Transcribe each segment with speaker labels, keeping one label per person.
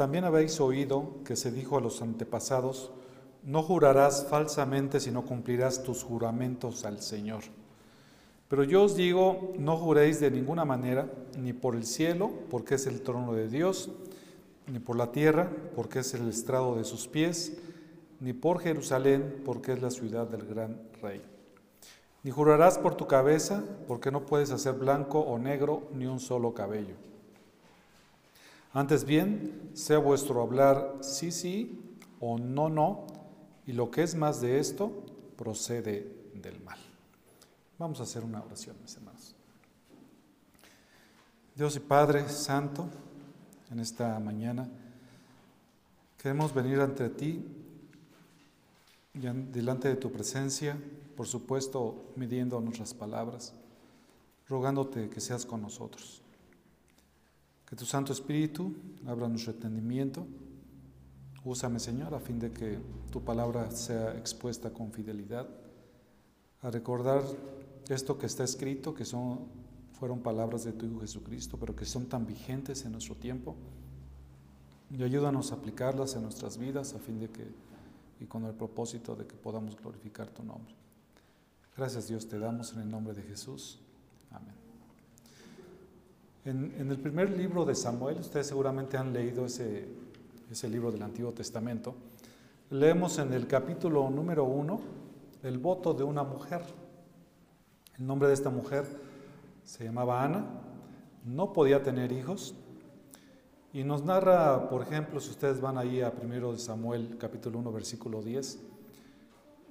Speaker 1: también habéis oído que se dijo a los antepasados, no jurarás falsamente si no cumplirás tus juramentos al Señor. Pero yo os digo, no juréis de ninguna manera, ni por el cielo, porque es el trono de Dios, ni por la tierra, porque es el estrado de sus pies, ni por Jerusalén, porque es la ciudad del gran rey. Ni jurarás por tu cabeza, porque no puedes hacer blanco o negro ni un solo cabello. Antes bien, sea vuestro hablar sí, sí o no, no, y lo que es más de esto, procede del mal. Vamos a hacer una oración, mis hermanos. Dios y Padre Santo, en esta mañana queremos venir ante ti, y delante de tu presencia, por supuesto, midiendo nuestras palabras, rogándote que seas con nosotros. Que tu Santo Espíritu abra nuestro entendimiento. Úsame, Señor, a fin de que tu palabra sea expuesta con fidelidad, a recordar esto que está escrito, que son, fueron palabras de tu Hijo Jesucristo, pero que son tan vigentes en nuestro tiempo. Y ayúdanos a aplicarlas en nuestras vidas a fin de que, y con el propósito de que podamos glorificar tu nombre. Gracias Dios te damos en el nombre de Jesús. Amén. En, el primer libro de Samuel, ustedes seguramente han leído ese, ese libro del Antiguo Testamento, leemos en el capítulo número uno el voto de una mujer. El nombre de esta mujer se llamaba Ana, no podía tener hijos, y nos narra, por ejemplo, si ustedes van ahí a primero de Samuel, capítulo 1, versículo 10,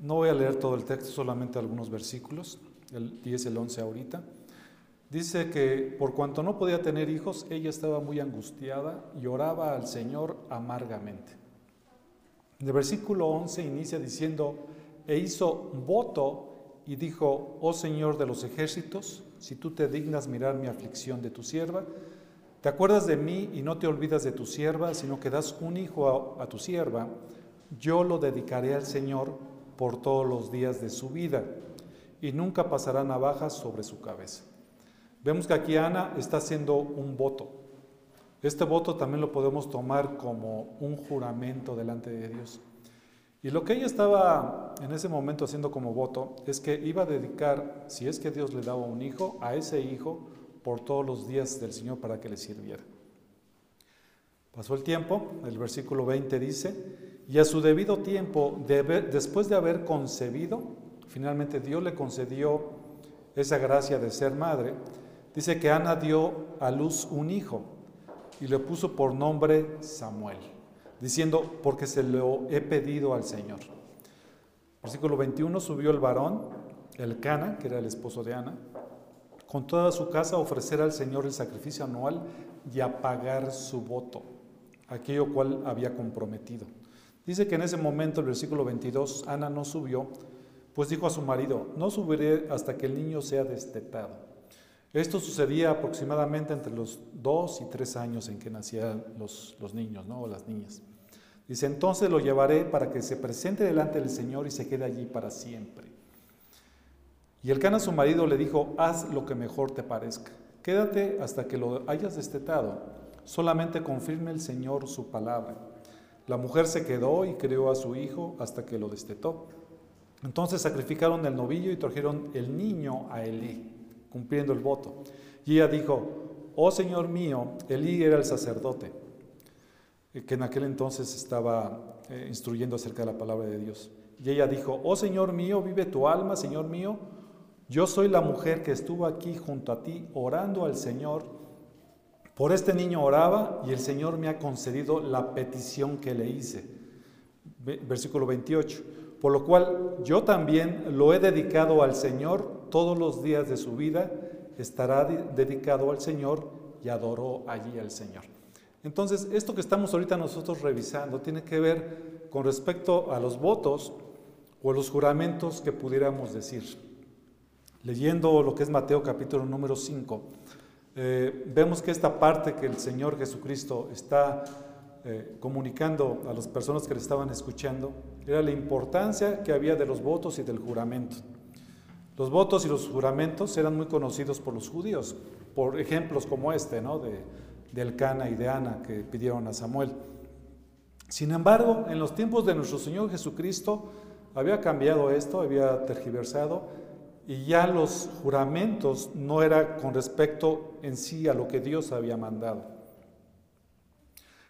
Speaker 1: no voy a leer todo el texto, solamente algunos versículos, el 10 el 11 ahorita. Dice que por cuanto no podía tener hijos, ella estaba muy angustiada y oraba al Señor amargamente. El versículo 11 inicia diciendo, e hizo voto y dijo, oh Señor de los ejércitos, si tú te dignas mirar mi aflicción de tu sierva, te acuerdas de mí y no te olvidas de tu sierva, sino que das un hijo a, a tu sierva, yo lo dedicaré al Señor por todos los días de su vida y nunca pasará navajas sobre su cabeza. Vemos que aquí Ana está haciendo un voto. Este voto también lo podemos tomar como un juramento delante de Dios. Y lo que ella estaba en ese momento haciendo como voto es que iba a dedicar, si es que Dios le daba un hijo, a ese hijo por todos los días del Señor para que le sirviera. Pasó el tiempo, el versículo 20 dice, y a su debido tiempo, después de haber concebido, finalmente Dios le concedió esa gracia de ser madre, dice que Ana dio a luz un hijo y le puso por nombre Samuel, diciendo, porque se lo he pedido al Señor. Versículo 21, subió el varón, el Cana, que era el esposo de Ana, con toda su casa a ofrecer al Señor el sacrificio anual y a pagar su voto, aquello cual había comprometido. Dice que en ese momento, el versículo 22, Ana no subió, pues dijo a su marido, no subiré hasta que el niño sea destetado. Esto sucedía aproximadamente entre los dos y tres años en que nacían los, los niños ¿no? o las niñas. Dice, entonces lo llevaré para que se presente delante del Señor y se quede allí para siempre. Y el cana su marido le dijo, haz lo que mejor te parezca. Quédate hasta que lo hayas destetado. Solamente confirme el Señor su palabra. La mujer se quedó y crió a su hijo hasta que lo destetó. Entonces sacrificaron el novillo y trajeron el niño a Elí, cumpliendo el voto. Y ella dijo, oh Señor mío, Elí era el sacerdote, eh, que en aquel entonces estaba eh, instruyendo acerca de la palabra de Dios. Y ella dijo, oh Señor mío, vive tu alma, Señor mío, yo soy la mujer que estuvo aquí junto a ti orando al Señor por este niño oraba y el Señor me ha concedido la petición que le hice. Versículo 28. Por lo cual yo también lo he dedicado al Señor todos los días de su vida, estará dedicado al Señor y adoró allí al Señor. Entonces, esto que estamos ahorita nosotros revisando tiene que ver con respecto a los votos o los juramentos que pudiéramos decir. Leyendo lo que es Mateo capítulo número 5, eh, vemos que esta parte que el Señor Jesucristo está eh, comunicando a las personas que le estaban escuchando era la importancia que había de los votos y del juramento. Los votos y los juramentos eran muy conocidos por los judíos, por ejemplos como este, ¿no? De, de Elcana y de Ana que pidieron a Samuel. Sin embargo, en los tiempos de nuestro Señor Jesucristo había cambiado esto, había tergiversado y ya los juramentos no era con respecto en sí a lo que Dios había mandado.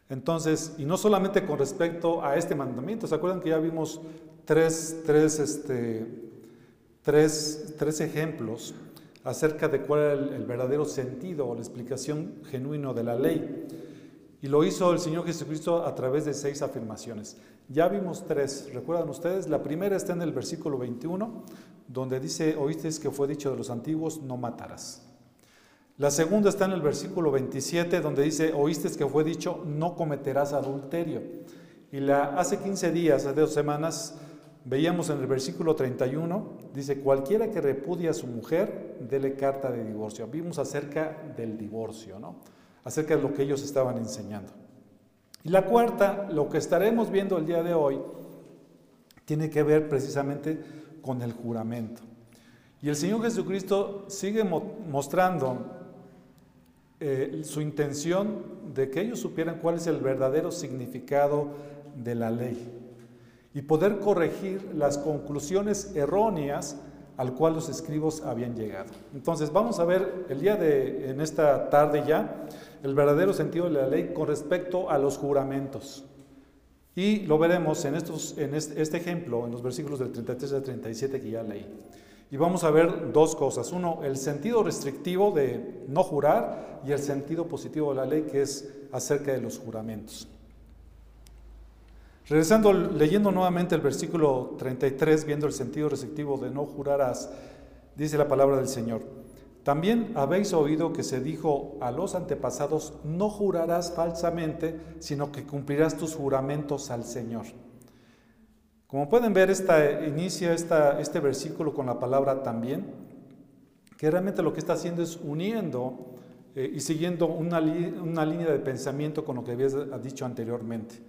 Speaker 1: Entonces, y no solamente con respecto a este mandamiento, ¿se acuerdan que ya vimos tres, tres, este, tres, tres ejemplos acerca de cuál era el, el verdadero sentido o la explicación genuina de la ley? Y lo hizo el Señor Jesucristo a través de seis afirmaciones. Ya vimos tres, ¿recuerdan ustedes? La primera está en el versículo 21, donde dice, oíste que fue dicho de los antiguos, no matarás. La segunda está en el versículo 27, donde dice, oíste que fue dicho, no cometerás adulterio. Y la, hace 15 días, hace dos semanas, veíamos en el versículo 31, dice, cualquiera que repudia a su mujer, dele carta de divorcio. Vimos acerca del divorcio, ¿no? acerca de lo que ellos estaban enseñando. Y la cuarta, lo que estaremos viendo el día de hoy, tiene que ver precisamente con el juramento. Y el Señor Jesucristo sigue mostrando eh, su intención de que ellos supieran cuál es el verdadero significado de la ley y poder corregir las conclusiones erróneas al cual los escribos habían llegado. Entonces vamos a ver el día de, en esta tarde ya, el verdadero sentido de la ley con respecto a los juramentos. Y lo veremos en, estos, en este, ejemplo, en los versículos del 33 al 37 que ya leí. Y vamos a ver dos cosas. Uno, el sentido restrictivo de no jurar y el sentido positivo de la ley que es acerca de los juramentos. Regresando, leyendo nuevamente el versículo 33, viendo el sentido restrictivo de no jurarás, dice la palabra del Señor. También habéis oído que se dijo a los antepasados, no jurarás falsamente, sino que cumplirás tus juramentos al Señor. Como pueden ver, esta, inicia este versículo con la palabra también, que realmente lo que está haciendo es uniendo eh, y siguiendo una, una, línea de pensamiento con lo que había dicho anteriormente.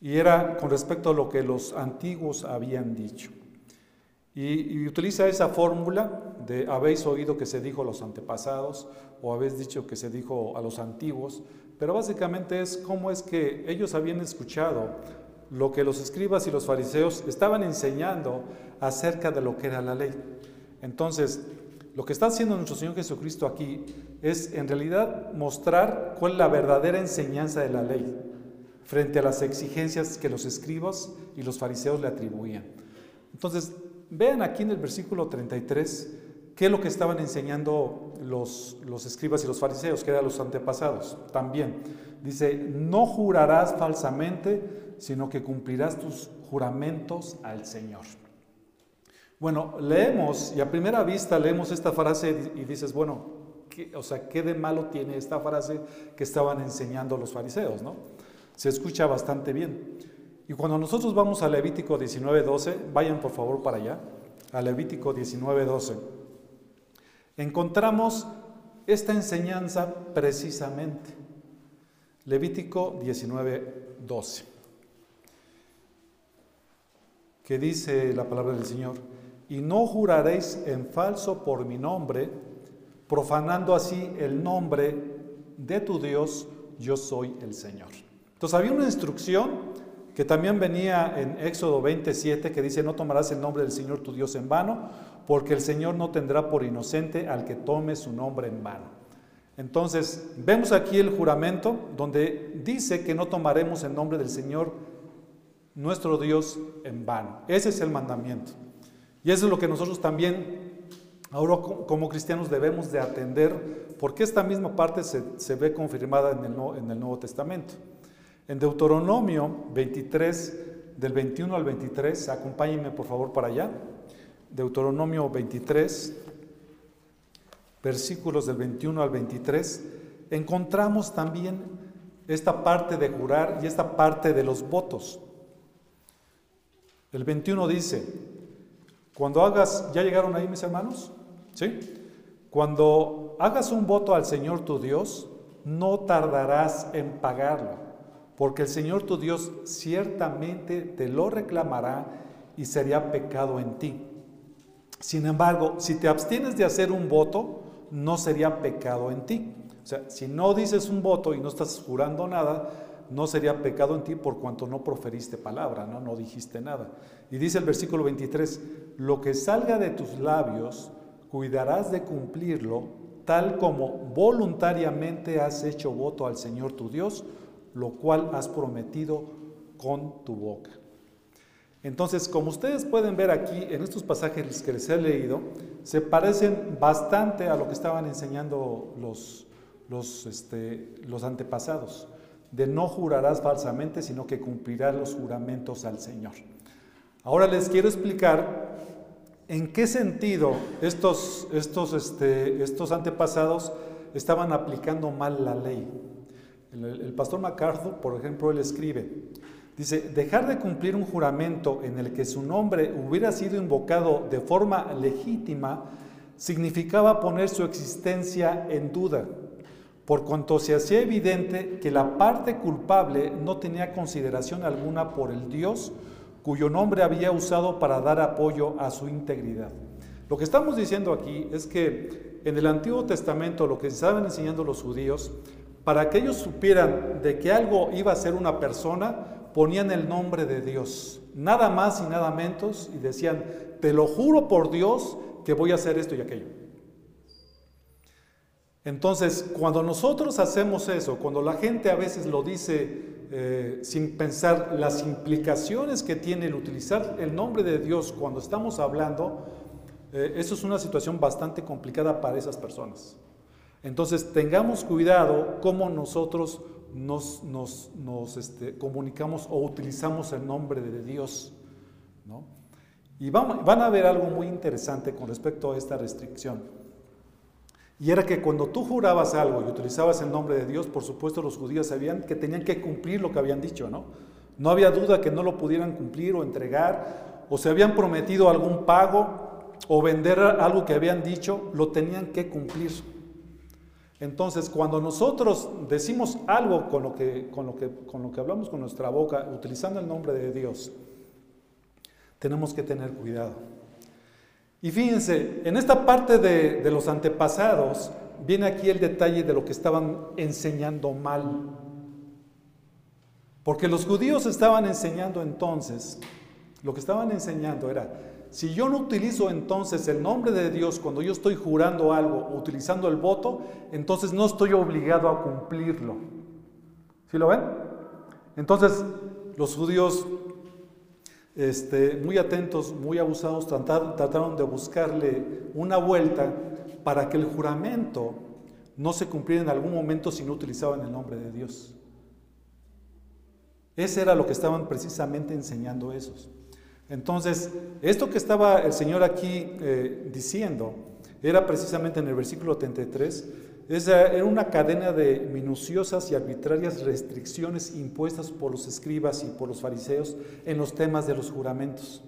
Speaker 1: Y era con respecto a lo que los antiguos habían dicho. Y, utiliza esa fórmula de habéis oído que se dijo a los antepasados o habéis dicho que se dijo a los antiguos, pero básicamente es cómo es que ellos habían escuchado lo que los escribas y los fariseos estaban enseñando acerca de lo que era la ley. Entonces, lo que está haciendo nuestro Señor Jesucristo aquí es en realidad mostrar cuál es la verdadera enseñanza de la ley frente a las exigencias que los escribas y los fariseos le atribuían. Entonces, Vean aquí en el versículo 33 qué es lo que estaban enseñando los, los escribas y los fariseos, que eran los antepasados. También dice, no jurarás falsamente, sino que cumplirás tus juramentos al Señor. Bueno, leemos y a primera vista leemos esta frase y dices, bueno, ¿qué, o sea, ¿qué de malo tiene esta frase que estaban enseñando los fariseos? ¿no? Se escucha bastante bien. Y cuando nosotros vamos a Levítico 19:12, vayan por favor para allá, a Levítico 19:12, encontramos esta enseñanza precisamente. Levítico 19:12, que dice la palabra del Señor, y no juraréis en falso por mi nombre, profanando así el nombre de tu Dios, yo soy el Señor. Entonces había una instrucción que también venía en Éxodo 27, que dice, no tomarás el nombre del Señor tu Dios en vano, porque el Señor no tendrá por inocente al que tome su nombre en vano. Entonces, vemos aquí el juramento donde dice que no tomaremos el nombre del Señor nuestro Dios en vano. Ese es el mandamiento. Y eso es lo que nosotros también, ahora como cristianos, debemos de atender, porque esta misma parte se, ve confirmada en el, en el Nuevo Testamento. En Deuteronomio 23, del 21 al 23, acompáñenme por favor para allá. Deuteronomio 23, versículos del 21 al 23, encontramos también esta parte de jurar y esta parte de los votos. El 21 dice, cuando hagas, ¿ya llegaron ahí mis hermanos? ¿Sí? Cuando hagas un voto al Señor tu Dios, no tardarás en pagarlo porque el Señor tu Dios ciertamente te lo reclamará y sería pecado en ti. Sin embargo, si te abstienes de hacer un voto, no sería pecado en ti. O sea, si no dices un voto y no estás jurando nada, no sería pecado en ti por cuanto no proferiste palabra, no, no dijiste nada. Y dice el versículo 23, lo que salga de tus labios, cuidarás de cumplirlo, tal como voluntariamente has hecho voto al Señor tu Dios, lo cual has prometido con tu boca. Entonces, como ustedes pueden ver aquí en estos pasajes que les he leído, se parecen bastante a lo que estaban enseñando los, los, este, los antepasados, de no jurarás falsamente, sino que cumplirás los juramentos al Señor. Ahora les quiero explicar en qué sentido estos, estos, este, estos antepasados estaban aplicando mal la ley. El, pastor MacArthur, por ejemplo, él escribe, Dice, dejar de cumplir un juramento en el que su nombre hubiera sido invocado de forma legítima significaba poner su existencia en duda, por cuanto se hacía evidente que la parte culpable no tenía consideración alguna por el Dios cuyo nombre había usado para dar apoyo a su integridad. Lo que estamos diciendo aquí es que en el Antiguo Testamento lo que estaban enseñando los judíos, para que ellos supieran de que algo iba a ser una persona, ponían el nombre de Dios, nada más y nada menos, y decían, te lo juro por Dios que voy a hacer esto y aquello. Entonces, cuando nosotros hacemos eso, cuando la gente a veces lo dice eh, sin pensar las implicaciones que tiene el utilizar el nombre de Dios cuando estamos hablando, eh, eso es una situación bastante complicada para esas personas. Entonces, tengamos cuidado cómo nosotros nos, este, comunicamos o utilizamos el nombre de Dios. ¿no? Y van, van a ver algo muy interesante con respecto a esta restricción. Y era que cuando tú jurabas algo y utilizabas el nombre de Dios, por supuesto los judíos sabían que tenían que cumplir lo que habían dicho, ¿no? No había duda que no lo pudieran cumplir o entregar, o se habían prometido algún pago o vender algo que habían dicho, lo tenían que cumplir. Entonces, cuando nosotros decimos algo con lo, que, con, lo que, con lo que hablamos con nuestra boca, utilizando el nombre de Dios, tenemos que tener cuidado. Y fíjense, en esta parte de, de los antepasados viene aquí el detalle de lo que estaban enseñando mal. Porque los judíos estaban enseñando entonces, lo que estaban enseñando era, si yo no utilizo entonces el nombre de Dios cuando yo estoy jurando algo utilizando el voto, entonces no estoy obligado a cumplirlo. ¿Sí lo ven? Entonces los judíos, este, muy atentos, muy abusados, trataron de buscarle una vuelta para que el juramento no se cumpliera en algún momento si no utilizaban el nombre de Dios. Ese era lo que estaban precisamente enseñando esos. Entonces, esto que estaba el Señor aquí eh, diciendo era precisamente en el versículo 33, era una cadena de minuciosas y arbitrarias restricciones impuestas por los escribas y por los fariseos en los temas de los juramentos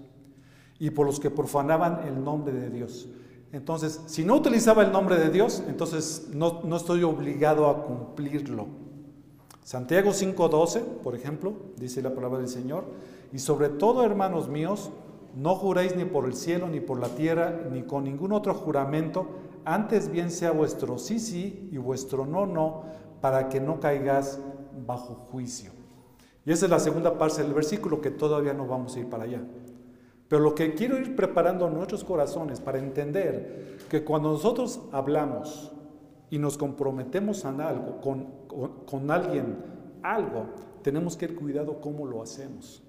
Speaker 1: y por los que profanaban el nombre de Dios. Entonces, si no utilizaba el nombre de Dios, entonces no, no estoy obligado a cumplirlo. Santiago 5.12, por ejemplo, dice la palabra del Señor, y sobre todo, hermanos míos, no juréis ni por el cielo, ni por la tierra, ni con ningún otro juramento, antes bien sea vuestro sí, sí y vuestro no, no, para que no caigas bajo juicio. Y esa es la segunda parte del versículo que todavía no vamos a ir para allá. Pero lo que quiero ir preparando nuestros corazones para entender que cuando nosotros hablamos y nos comprometemos en algo, con, con alguien, algo, tenemos que tener cuidado cómo lo hacemos.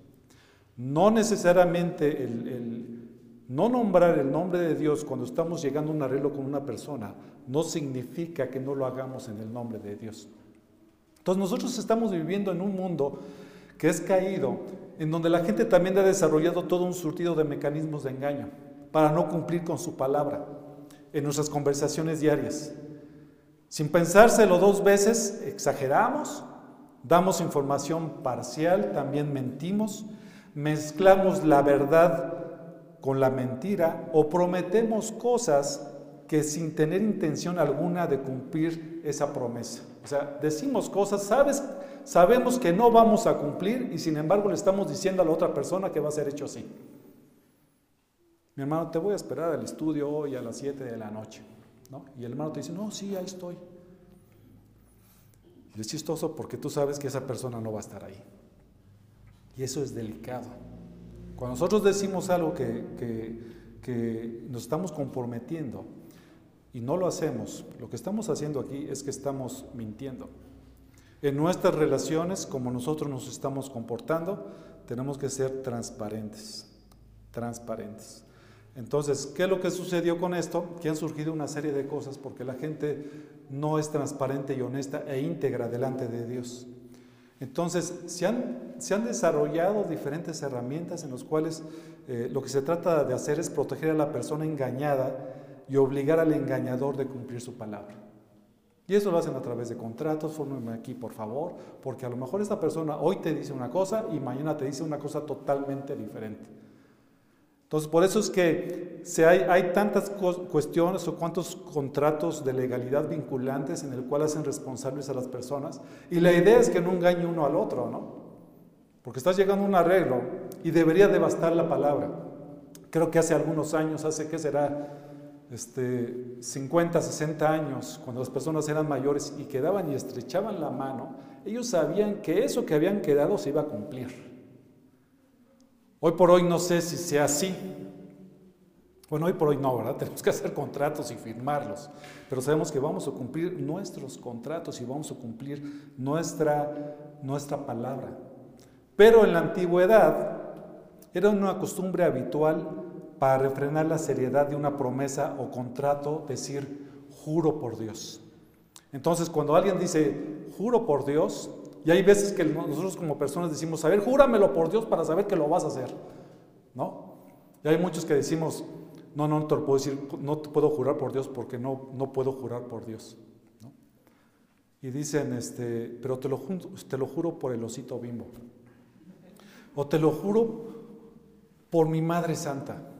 Speaker 1: No necesariamente el, no nombrar el nombre de Dios cuando estamos llegando a un arreglo con una persona no significa que no lo hagamos en el nombre de Dios. Entonces nosotros estamos viviendo en un mundo que es caído, en donde la gente también ha desarrollado todo un surtido de mecanismos de engaño para no cumplir con su palabra en nuestras conversaciones diarias. Sin pensárselo dos veces, exageramos, damos información parcial, también mentimos, mezclamos la verdad con la mentira o prometemos cosas que sin tener intención alguna de cumplir esa promesa. O sea, decimos cosas, sabes, sabemos que no vamos a cumplir y sin embargo le estamos diciendo a la otra persona que va a ser hecho así. Mi hermano, te voy a esperar al estudio hoy a las 7 de la noche. ¿no? Y el hermano te dice, no, sí, ahí estoy. Es chistoso porque tú sabes que esa persona no va a estar ahí. Y eso es delicado. Cuando nosotros decimos algo que, que nos estamos comprometiendo y no lo hacemos, lo que estamos haciendo aquí es que estamos mintiendo. En nuestras relaciones, como nosotros nos estamos comportando, tenemos que ser transparentes, transparentes. Entonces, ¿qué es lo que sucedió con esto? Que han surgido una serie de cosas porque la gente no es transparente y honesta e íntegra delante de Dios. Entonces, se han, se han desarrollado diferentes herramientas en las cuales eh, lo que se trata de hacer es proteger a la persona engañada y obligar al engañador de cumplir su palabra. Y eso lo hacen a través de contratos, fórmenme aquí por favor, porque a lo mejor esta persona hoy te dice una cosa y mañana te dice una cosa totalmente diferente. Entonces, por eso es que se hay, tantas cuestiones o cuantos contratos de legalidad vinculantes en el cual hacen responsables a las personas. Y la idea es que no engañe uno al otro, ¿no? Porque estás llegando a un arreglo y debería devastar la palabra. Creo que hace algunos años, hace que será este, 50, 60 años, cuando las personas eran mayores y quedaban y estrechaban la mano, ellos sabían que eso que habían quedado se iba a cumplir. Hoy por hoy no sé si sea así. Bueno, hoy por hoy no, ¿verdad? Tenemos que hacer contratos y firmarlos, pero sabemos que vamos a cumplir nuestros contratos y vamos a cumplir nuestra, nuestra palabra. Pero en la antigüedad era una costumbre habitual para refrenar la seriedad de una promesa o contrato decir juro por Dios. Entonces, cuando alguien dice juro por Dios, y hay veces que nosotros como personas decimos, a ver, júramelo por Dios para saber que lo vas a hacer. ¿No? Y hay muchos que decimos, no, no te lo puedo decir, no te puedo jurar por Dios porque no, no puedo jurar por Dios. ¿no? Y dicen, este, pero te lo, te lo juro por el osito bimbo. O te lo juro por mi Madre Santa.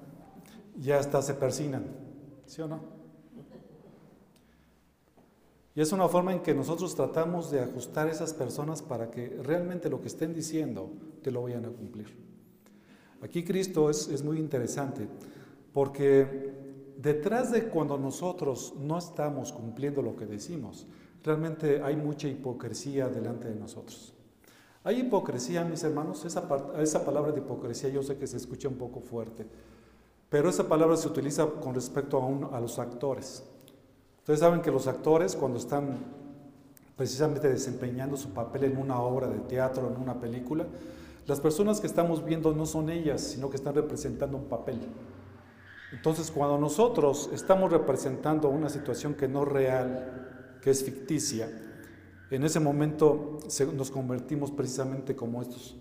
Speaker 1: Y hasta se persinan. ¿Sí o no? Y es una forma en que nosotros tratamos de ajustar a esas personas para que realmente lo que estén diciendo te lo vayan a cumplir. Aquí Cristo es, es muy interesante porque detrás de cuando nosotros no estamos cumpliendo lo que decimos, realmente hay mucha hipocresía delante de nosotros. Hay hipocresía, mis hermanos, esa, esa palabra de hipocresía yo sé que se escucha un poco fuerte, pero esa palabra se utiliza con respecto a, a los actores. Ustedes saben que los actores cuando están precisamente desempeñando su papel en una obra de teatro, en una película, las personas que estamos viendo no son ellas, sino que están representando un papel. Entonces, cuando nosotros estamos representando una situación que no es real, que es ficticia, en ese momento nos convertimos precisamente como estos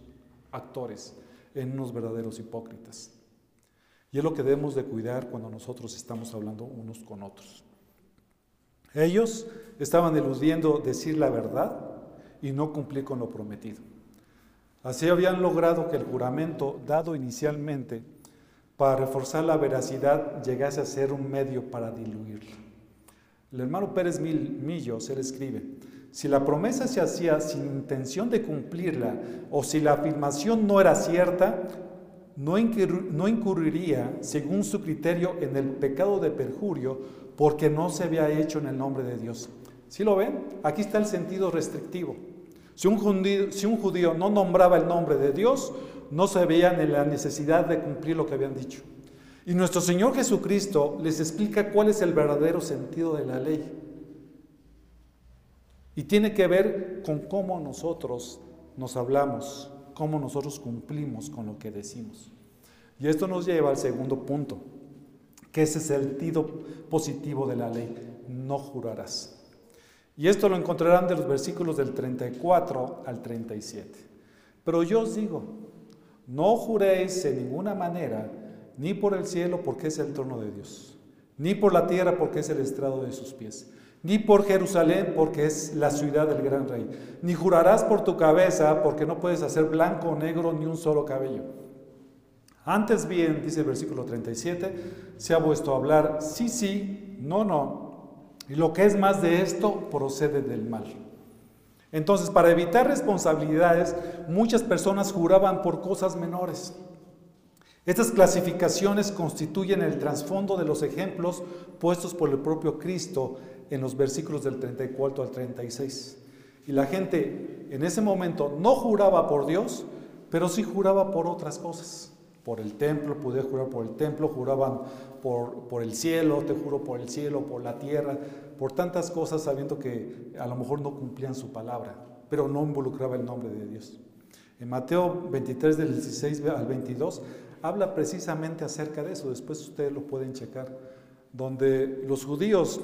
Speaker 1: actores, en unos verdaderos hipócritas. Y es lo que debemos de cuidar cuando nosotros estamos hablando unos con otros. Ellos estaban eludiendo decir la verdad y no cumplir con lo prometido. Así habían logrado que el juramento dado inicialmente para reforzar la veracidad llegase a ser un medio para diluirla. El hermano Pérez Millos, él escribe, si la promesa se hacía sin intención de cumplirla o si la afirmación no era cierta, no incurriría, según su criterio, en el pecado de perjurio porque no se había hecho en el nombre de Dios. ¿Sí lo ven? Aquí está el sentido restrictivo. Si un, judío, si un judío no nombraba el nombre de Dios, no se veían en la necesidad de cumplir lo que habían dicho. Y nuestro Señor Jesucristo les explica cuál es el verdadero sentido de la ley. Y tiene que ver con cómo nosotros nos hablamos, cómo nosotros cumplimos con lo que decimos. Y esto nos lleva al segundo punto que ese es el sentido positivo de la ley, no jurarás. Y esto lo encontrarán de los versículos del 34 al 37. Pero yo os digo, no juréis en ninguna manera, ni por el cielo porque es el trono de Dios, ni por la tierra porque es el estrado de sus pies, ni por Jerusalén porque es la ciudad del gran rey, ni jurarás por tu cabeza porque no puedes hacer blanco o negro ni un solo cabello antes bien, dice el versículo 37, se ha vuelto a hablar sí, sí, no, no. Y lo que es más de esto procede del mal. Entonces, para evitar responsabilidades, muchas personas juraban por cosas menores. Estas clasificaciones constituyen el trasfondo de los ejemplos puestos por el propio Cristo en los versículos del 34 al 36. Y la gente en ese momento no juraba por Dios, pero sí juraba por otras cosas. Por el templo, podía jurar por el templo, juraban por, por el cielo, te juro por el cielo, por la tierra, por tantas cosas sabiendo que a lo mejor no cumplían su palabra, pero no involucraba el nombre de Dios. En Mateo 23 del 16 al 22 habla precisamente acerca de eso, después ustedes lo pueden checar, donde los judíos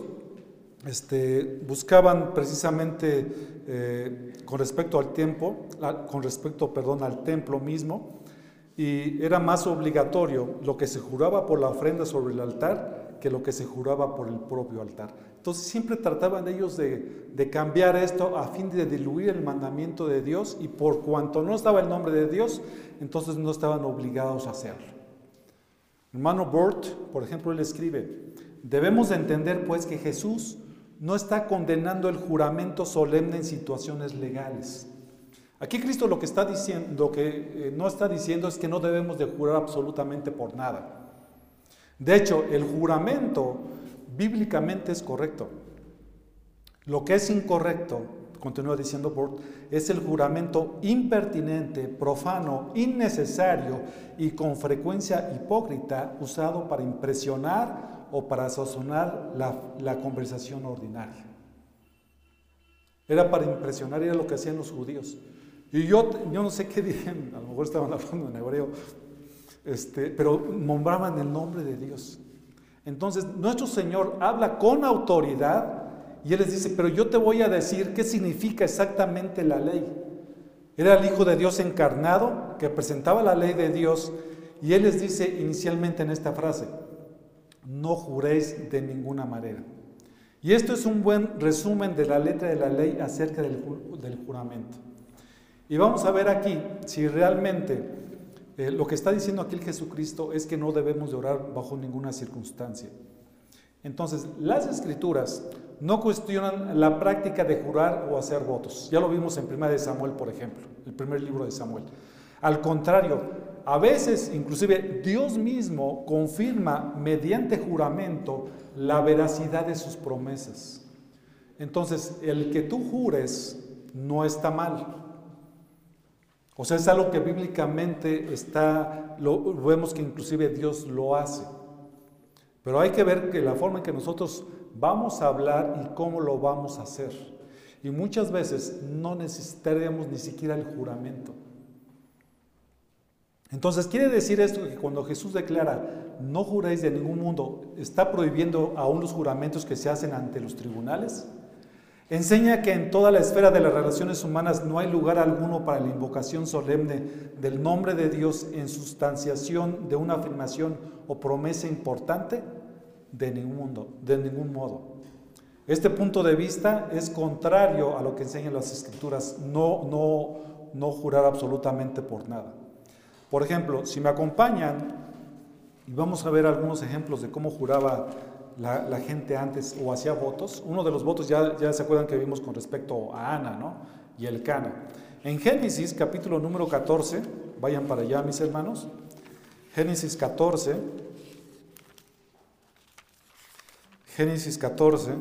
Speaker 1: este, buscaban precisamente eh, con respecto al tiempo, con respecto, perdón, al templo mismo, y era más obligatorio lo que se juraba por la ofrenda sobre el altar que lo que se juraba por el propio altar. Entonces siempre trataban ellos de, cambiar esto a fin de diluir el mandamiento de Dios y por cuanto no estaba el nombre de Dios, entonces no estaban obligados a hacerlo. Hermano Burt, por ejemplo, él escribe, debemos entender pues que Jesús no está condenando el juramento solemne en situaciones legales. Aquí Cristo lo que eh, no está diciendo es que no debemos de jurar absolutamente por nada. De hecho, el juramento bíblicamente es correcto. Lo que es incorrecto, continúa diciendo Bort, es el juramento impertinente, profano, innecesario y con frecuencia hipócrita usado para impresionar o para sazonar la, conversación ordinaria. Era para impresionar, era lo que hacían los judíos. Y yo, yo no sé qué dicen, a lo mejor estaban hablando en hebreo, este, pero nombraban el nombre de Dios. Entonces, nuestro Señor habla con autoridad y Él les dice, pero yo te voy a decir qué significa exactamente la ley. Era el Hijo de Dios encarnado que presentaba la ley de Dios y Él les dice inicialmente en esta frase, no juréis de ninguna manera. Y esto es un buen resumen de la letra de la ley acerca del, juramento. Y vamos a ver aquí si realmente eh, lo que está diciendo aquí el Jesucristo es que no debemos de orar bajo ninguna circunstancia. Entonces, las escrituras no cuestionan la práctica de jurar o hacer votos. Ya lo vimos en 1 de Samuel, por ejemplo, el primer libro de Samuel. Al contrario, a veces, inclusive, Dios mismo confirma mediante juramento la veracidad de sus promesas. Entonces, el que tú jures no está mal. O sea, es algo que bíblicamente está, lo, vemos que inclusive Dios lo hace. Pero hay que ver que la forma en que nosotros vamos a hablar y cómo lo vamos a hacer. Y muchas veces no necesitaríamos ni siquiera el juramento. Entonces, quiere decir esto que cuando Jesús declara, no juréis de ningún mundo, está prohibiendo aún los juramentos que se hacen ante los tribunales. Enseña que en toda la esfera de las relaciones humanas no hay lugar alguno para la invocación solemne del nombre de Dios en sustanciación de una afirmación o promesa importante de ningún, mundo, de ningún modo. Este punto de vista es contrario a lo que enseñan las escrituras, no, no, no jurar absolutamente por nada. Por ejemplo, si me acompañan, y vamos a ver algunos ejemplos de cómo juraba la, gente antes o hacía votos. Uno de los votos ya, ya se acuerdan que vimos con respecto a Ana ¿no? y el Cana. En Génesis capítulo número 14, vayan para allá mis hermanos, Génesis 14, Génesis 14,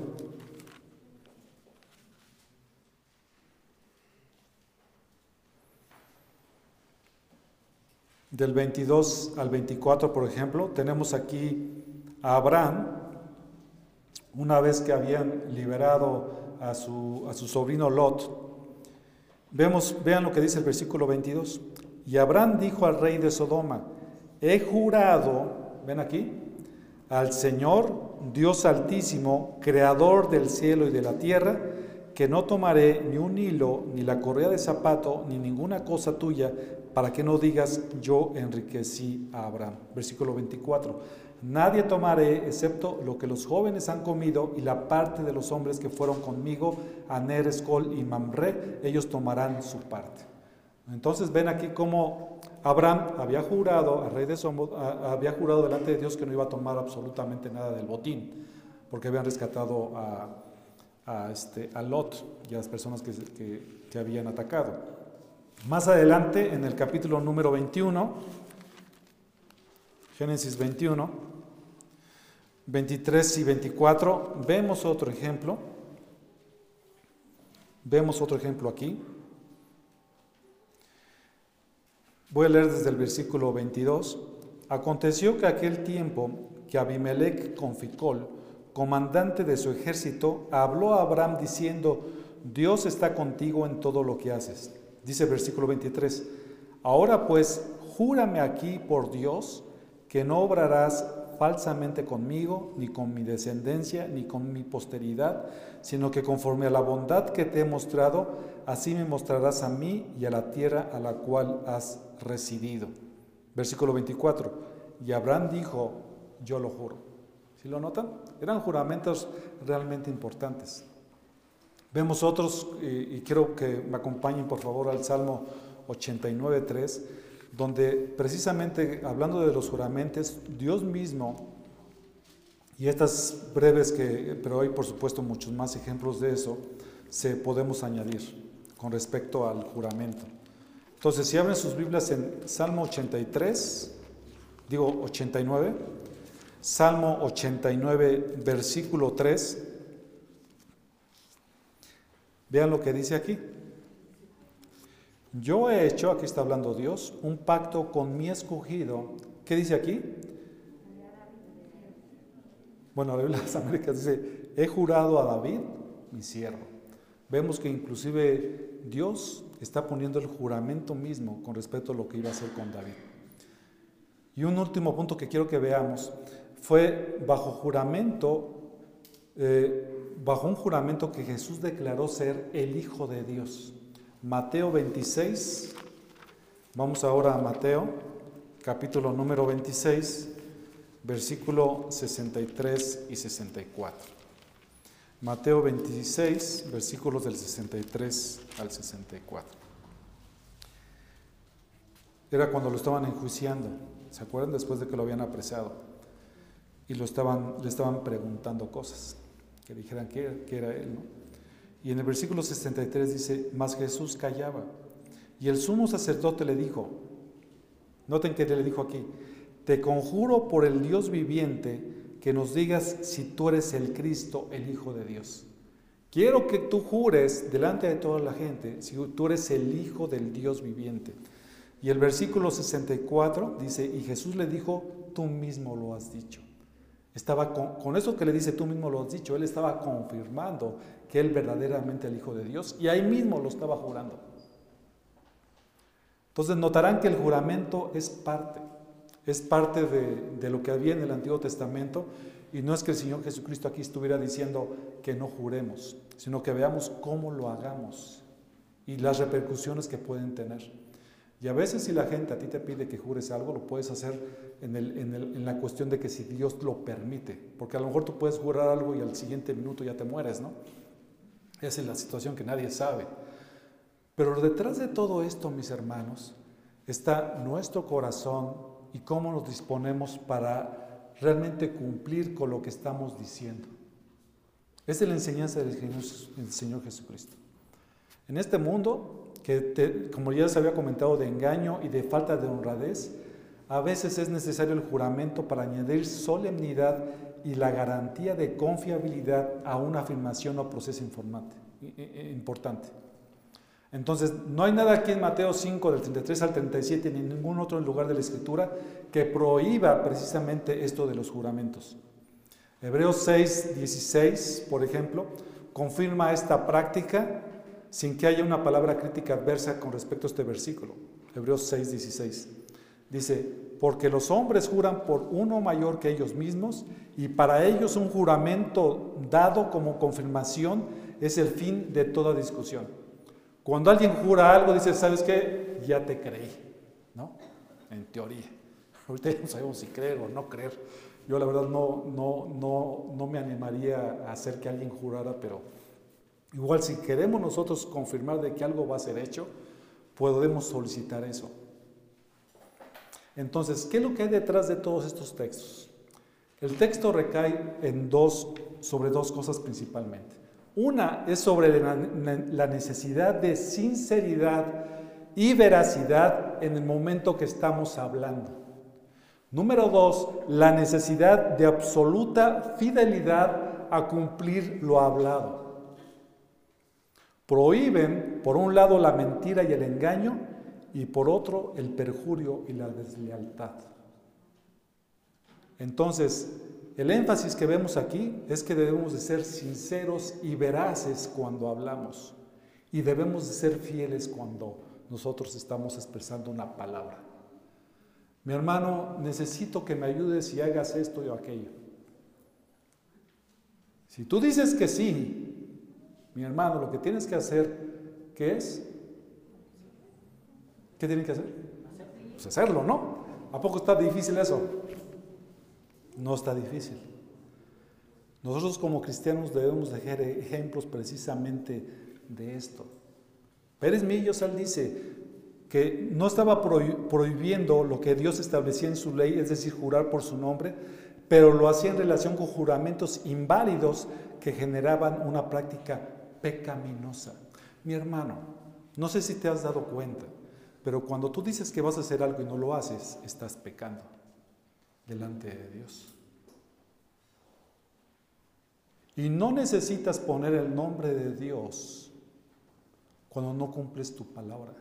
Speaker 1: del 22 al 24, por ejemplo, tenemos aquí a Abraham, una vez que habían liberado a su, a su sobrino Lot. Vemos, vean lo que dice el versículo 22. Y Abraham dijo al rey de Sodoma, he jurado, ven aquí, al Señor, Dios altísimo, creador del cielo y de la tierra, que no tomaré ni un hilo, ni la correa de zapato, ni ninguna cosa tuya, para que no digas yo enriquecí a Abraham. Versículo 24. Nadie tomaré excepto lo que los jóvenes han comido y la parte de los hombres que fueron conmigo, Aner, Escol y Mamre, ellos tomarán su parte. Entonces ven aquí cómo Abraham había jurado, al rey de Somos, había jurado delante de Dios que no iba a tomar absolutamente nada del botín, porque habían rescatado a, este, a Lot y a las personas que, que habían atacado. Más adelante, en el capítulo número 21, Génesis 21, 23 y 24, vemos otro ejemplo. Vemos otro ejemplo aquí. Voy a leer desde el versículo 22. Aconteció que aquel tiempo que Abimelech con Ficol, comandante de su ejército, habló a Abraham diciendo, Dios está contigo en todo lo que haces. Dice el versículo 23, ahora pues, júrame aquí por Dios que no obrarás falsamente conmigo, ni con mi descendencia, ni con mi posteridad, sino que conforme a la bondad que te he mostrado, así me mostrarás a mí y a la tierra a la cual has residido. Versículo 24. Y Abraham dijo, yo lo juro. ¿Sí lo notan? Eran juramentos realmente importantes. Vemos otros, y quiero que me acompañen por favor al Salmo 89.3 donde precisamente hablando de los juramentos, Dios mismo, y estas breves que, pero hay por supuesto muchos más ejemplos de eso, se podemos añadir con respecto al juramento. Entonces, si abren sus Biblias en Salmo 83, digo 89, Salmo 89, versículo 3, vean lo que dice aquí. Yo he hecho, aquí está hablando Dios, un pacto con mi escogido. ¿Qué dice aquí? Bueno, la Biblia de las Américas dice, he jurado a David, mi siervo. Vemos que inclusive Dios está poniendo el juramento mismo con respecto a lo que iba a hacer con David. Y un último punto que quiero que veamos fue bajo juramento, eh, bajo un juramento que Jesús declaró ser el Hijo de Dios. Mateo 26. Vamos ahora a Mateo, capítulo número 26, versículo 63 y 64. Mateo 26, versículos del 63 al 64. Era cuando lo estaban enjuiciando, ¿se acuerdan? Después de que lo habían apresado. Y lo estaban, le estaban preguntando cosas, que dijeran que, que era él, ¿no? Y en el versículo 63 dice, mas Jesús callaba. Y el sumo sacerdote le dijo, noten que le dijo aquí, te conjuro por el Dios viviente que nos digas si tú eres el Cristo, el Hijo de Dios. Quiero que tú jures delante de toda la gente si tú eres el Hijo del Dios viviente. Y el versículo 64 dice, y Jesús le dijo, tú mismo lo has dicho. Estaba con, con, eso que le dice, tú mismo lo has dicho, él estaba confirmando que él verdaderamente el Hijo de Dios y ahí mismo lo estaba jurando. Entonces notarán que el juramento es parte, es parte de, lo que había en el Antiguo Testamento y no es que el Señor Jesucristo aquí estuviera diciendo que no juremos, sino que veamos cómo lo hagamos y las repercusiones que pueden tener. Y a veces si la gente a ti te pide que jures algo, lo puedes hacer en, en, la cuestión de que si Dios lo permite, porque a lo mejor tú puedes jurar algo y al siguiente minuto ya te mueres, ¿no? Esa es la situación que nadie sabe. Pero detrás de todo esto, mis hermanos, está nuestro corazón y cómo nos disponemos para realmente cumplir con lo que estamos diciendo. Esa es la enseñanza del Señor Jesucristo. En este mundo, que como ya se había comentado, de engaño y de falta de honradez, a veces es necesario el juramento para añadir solemnidad y la garantía de confiabilidad a una afirmación o proceso importante. Entonces, no hay nada aquí en Mateo 5, del 33 al 37, ni en ningún otro lugar de la Escritura que prohíba precisamente esto de los juramentos. Hebreos 6, 16, por ejemplo, confirma esta práctica sin que haya una palabra crítica adversa con respecto a este versículo. Hebreos 6, 16. Dice, porque los hombres juran por uno mayor que ellos mismos y para ellos un juramento dado como confirmación es el fin de toda discusión. Cuando alguien jura algo, dice, ¿sabes qué? Ya te creí, ¿no? En teoría. Ahorita no sabemos si creer o no creer. Yo la verdad no, no, no, no me animaría a hacer que alguien jurara, pero igual si queremos nosotros confirmar de que algo va a ser hecho, podemos solicitar eso. Entonces, ¿qué es lo que hay detrás de todos estos textos? El texto recae en dos, sobre dos cosas principalmente. Una es sobre la necesidad de sinceridad y veracidad en el momento que estamos hablando. Número dos, la necesidad de absoluta fidelidad a cumplir lo hablado. Prohíben, por un lado, la mentira y el engaño y por otro, el perjurio y la deslealtad. Entonces, el énfasis que vemos aquí es que debemos de ser sinceros y veraces cuando hablamos y debemos de ser fieles cuando nosotros estamos expresando una palabra. Mi hermano, necesito que me ayudes y hagas esto o aquello. Si tú dices que sí, mi hermano, lo que tienes que hacer, ¿qué es? ¿Qué tienen que hacer? Pues hacerlo, ¿no? ¿A poco está difícil eso? No está difícil. Nosotros como cristianos debemos dejar ejemplos precisamente de esto. Pérez Millosal dice que no estaba prohibiendo lo que Dios establecía en su ley, es decir, jurar por su nombre, pero lo hacía en relación con juramentos inválidos que generaban una práctica pecaminosa. Mi hermano, no sé si te has dado cuenta, pero cuando tú dices que vas a hacer algo y no lo haces, estás pecando delante de Dios. Y no necesitas poner el nombre de Dios cuando no cumples tu palabra.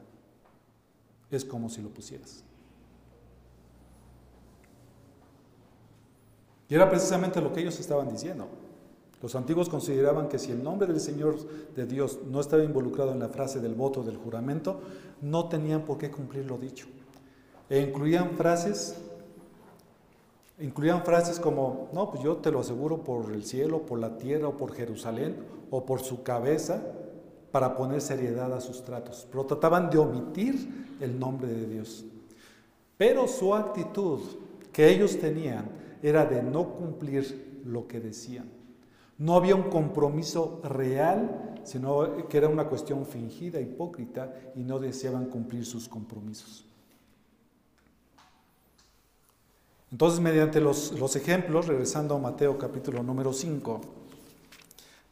Speaker 1: Es como si lo pusieras. Y era precisamente lo que ellos estaban diciendo. Los antiguos consideraban que si el nombre del Señor de Dios no estaba involucrado en la frase del voto del juramento, no tenían por qué cumplir lo dicho. E incluían frases Incluían frases como, no, pues yo te lo aseguro por el cielo, por la tierra o por Jerusalén o por su cabeza para poner seriedad a sus tratos. Pero trataban de omitir el nombre de Dios. Pero su actitud que ellos tenían era de no cumplir lo que decían. No había un compromiso real, sino que era una cuestión fingida, hipócrita, y no deseaban cumplir sus compromisos. Entonces, mediante los, ejemplos, regresando a Mateo capítulo número 5,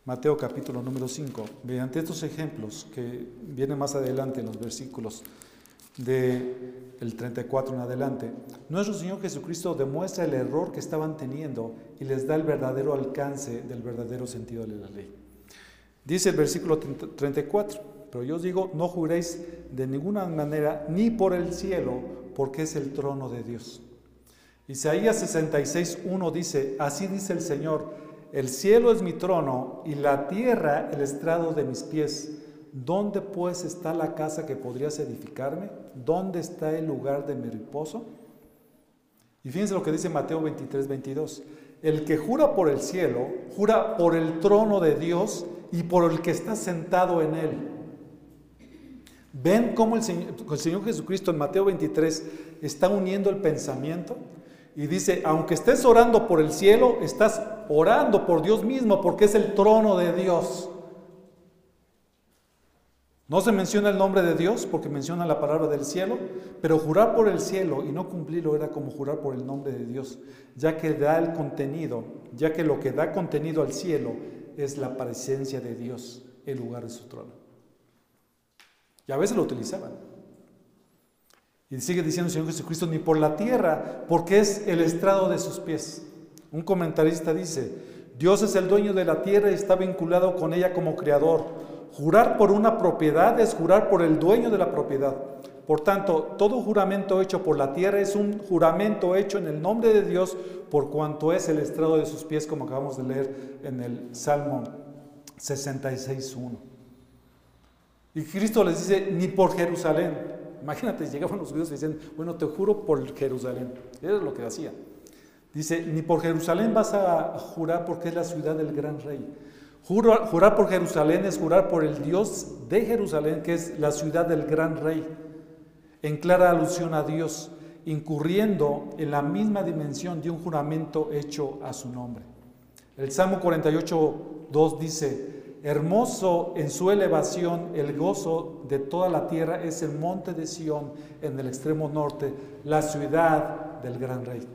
Speaker 1: Mateo capítulo número 5, mediante estos ejemplos que vienen más adelante en los versículos del el 34 en adelante, nuestro Señor Jesucristo demuestra el error que estaban teniendo y les da el verdadero alcance del verdadero sentido de la ley. Dice el versículo 34, pero yo os digo, no juréis de ninguna manera ni por el cielo, porque es el trono de Dios Isaías 66.1 dice, así dice el Señor, el cielo es mi trono y la tierra el estrado de mis pies. ¿Dónde pues está la casa que podrías edificarme? ¿Dónde está el lugar de mi reposo? Y fíjense lo que dice Mateo 23, 22. El que jura por el cielo, jura por el trono de Dios y por el que está sentado en él. ¿Ven cómo el Señor, el Señor Jesucristo en Mateo 23 está uniendo el pensamiento? Y dice, aunque estés orando por el cielo, estás orando por Dios mismo porque es el trono de Dios. No se menciona el nombre de Dios porque menciona la palabra del cielo, pero jurar por el cielo y no cumplirlo era como jurar por el nombre de Dios, ya que da el contenido, ya que lo que da contenido al cielo es la presencia de Dios, el lugar de su trono. Y a veces lo utilizaban. Y sigue diciendo el Señor Jesucristo, ni por la tierra, porque es el estrado de sus pies. Un comentarista dice, Dios es el dueño de la tierra y está vinculado con ella como creador. Jurar por una propiedad es jurar por el dueño de la propiedad. Por tanto, todo juramento hecho por la tierra es un juramento hecho en el nombre de Dios por cuanto es el estrado de sus pies, como acabamos de leer en el Salmo 66.1. Y Cristo les dice, ni por Jerusalén. Imagínate, llegaban los judíos y decían, bueno, te juro por Jerusalén. Eso es lo que hacía. Dice, ni por Jerusalén vas a jurar porque es la ciudad del gran rey. Jurar por Jerusalén es jurar por el Dios de Jerusalén, que es la ciudad del gran rey, en clara alusión a Dios, incurriendo en la misma dimensión de un juramento hecho a su nombre. El Salmo 48, 2 dice, Hermoso en su elevación, el gozo de toda la tierra es el monte de Sión en el extremo norte, la ciudad del gran rey.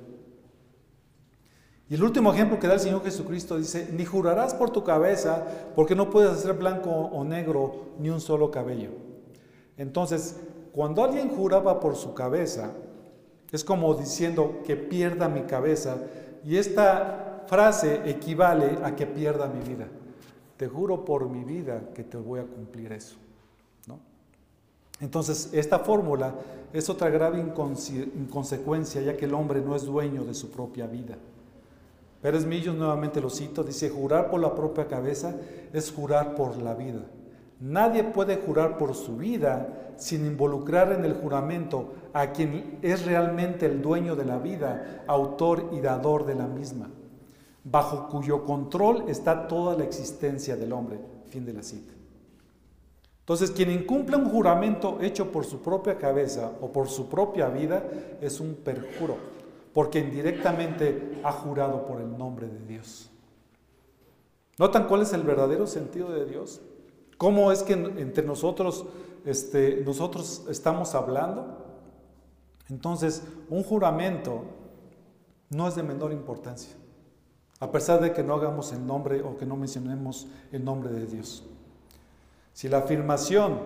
Speaker 1: Y el último ejemplo que da el Señor Jesucristo dice, ni jurarás por tu cabeza, porque no puedes hacer blanco o negro ni un solo cabello. Entonces, cuando alguien juraba por su cabeza, es como diciendo que pierda mi cabeza, y esta frase equivale a que pierda mi vida. te juro por mi vida que te voy a cumplir eso. Entonces, esta fórmula es otra grave inconsecuencia, ya que el hombre no es dueño de su propia vida. Pérez Millos, nuevamente lo cito, dice, jurar por la propia cabeza es jurar por la vida. Nadie puede jurar por su vida sin involucrar en el juramento a quien es realmente el dueño de la vida, autor y dador de la misma, bajo cuyo control está toda la existencia del hombre. Fin de la cita. Entonces, quien incumple un juramento hecho por su propia cabeza o por su propia vida es un perjuro, porque indirectamente ha jurado por el nombre de Dios. ¿Notan cuál es el verdadero sentido de Dios? ¿Cómo es que entre nosotros, este, nosotros estamos hablando? Entonces, un juramento no es de menor importancia, a pesar de que no hagamos el nombre o que no mencionemos el nombre de Dios. Si la afirmación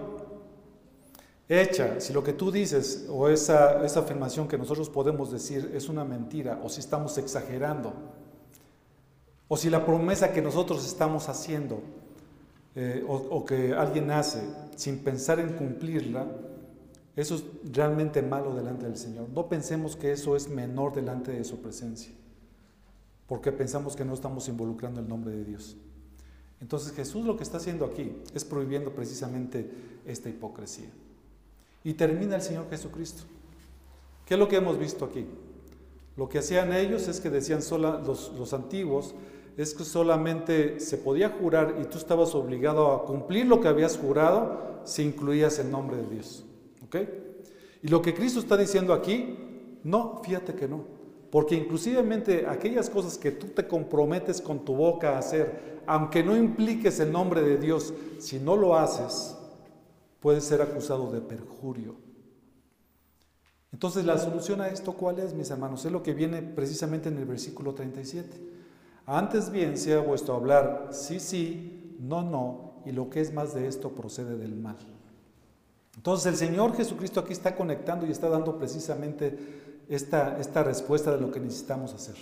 Speaker 1: hecha, si lo que tú dices o esa, afirmación que nosotros podemos decir es una mentira o si estamos exagerando, o si la promesa que nosotros estamos haciendo eh, o, que alguien hace sin pensar en cumplirla, eso es realmente malo delante del Señor. No pensemos que eso es menor delante de su presencia, porque pensamos que no estamos involucrando el nombre de Dios. Entonces Jesús lo que está haciendo aquí es prohibiendo precisamente esta hipocresía. Y termina el Señor Jesucristo. ¿Qué es lo que hemos visto aquí? Lo que hacían ellos es que decían sola, los, los antiguos, es que solamente se podía jurar y tú estabas obligado a cumplir lo que habías jurado si incluías el nombre de Dios. ¿Ok? Y lo que Cristo está diciendo aquí, no, fíjate que no. Porque inclusivemente aquellas cosas que tú te comprometes con tu boca a hacer, aunque no impliques el nombre de Dios, si no lo haces, puedes ser acusado de perjurio. Entonces la solución a esto, ¿cuál es, mis hermanos? Es lo que viene precisamente en el versículo 37. Antes bien sea vuestro hablar sí, sí, no, no, y lo que es más de esto procede del mal. Entonces el Señor Jesucristo aquí está conectando y está dando precisamente esta, esta respuesta de lo que necesitamos hacer.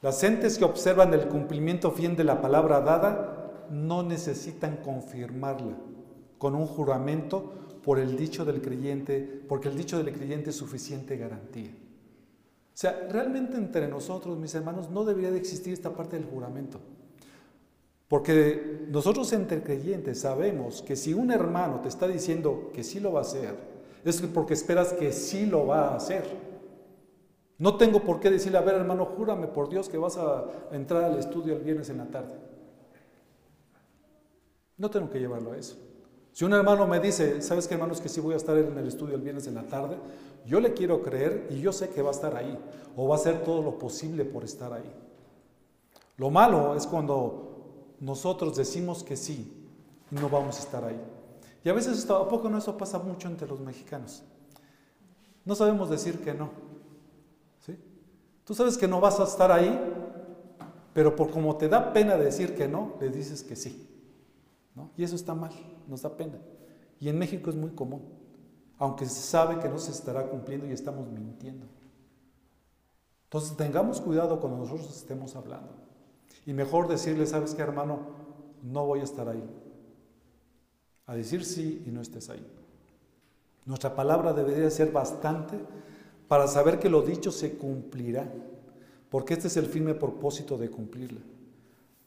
Speaker 1: Las entes que observan el cumplimiento fiel de la palabra dada no necesitan confirmarla con un juramento por el dicho del creyente, porque el dicho del creyente es suficiente garantía. O sea, realmente entre nosotros, mis hermanos, no debería de existir esta parte del juramento. Porque nosotros entre creyentes sabemos que si un hermano te está diciendo que sí lo va a hacer, es porque esperas que sí lo va a hacer. No tengo por qué decirle, a ver hermano, júrame por Dios que vas a entrar al estudio el viernes en la tarde. No tengo que llevarlo a eso. Si un hermano me dice, ¿sabes qué hermanos que sí voy a estar en el estudio el viernes en la tarde? Yo le quiero creer y yo sé que va a estar ahí o va a hacer todo lo posible por estar ahí. Lo malo es cuando nosotros decimos que sí y no vamos a estar ahí. Y a veces, ¿a poco no eso pasa mucho entre los mexicanos? No sabemos decir que no. ¿sí? Tú sabes que no vas a estar ahí, pero por como te da pena decir que no, le dices que sí. ¿no? Y eso está mal, nos da pena. Y en México es muy común aunque se sabe que no se estará cumpliendo y estamos mintiendo. Entonces tengamos cuidado cuando nosotros estemos hablando. Y mejor decirle, ¿sabes qué, hermano? No voy a estar ahí. A decir sí y no estés ahí. Nuestra palabra debería ser bastante para saber que lo dicho se cumplirá, porque este es el firme propósito de cumplirla.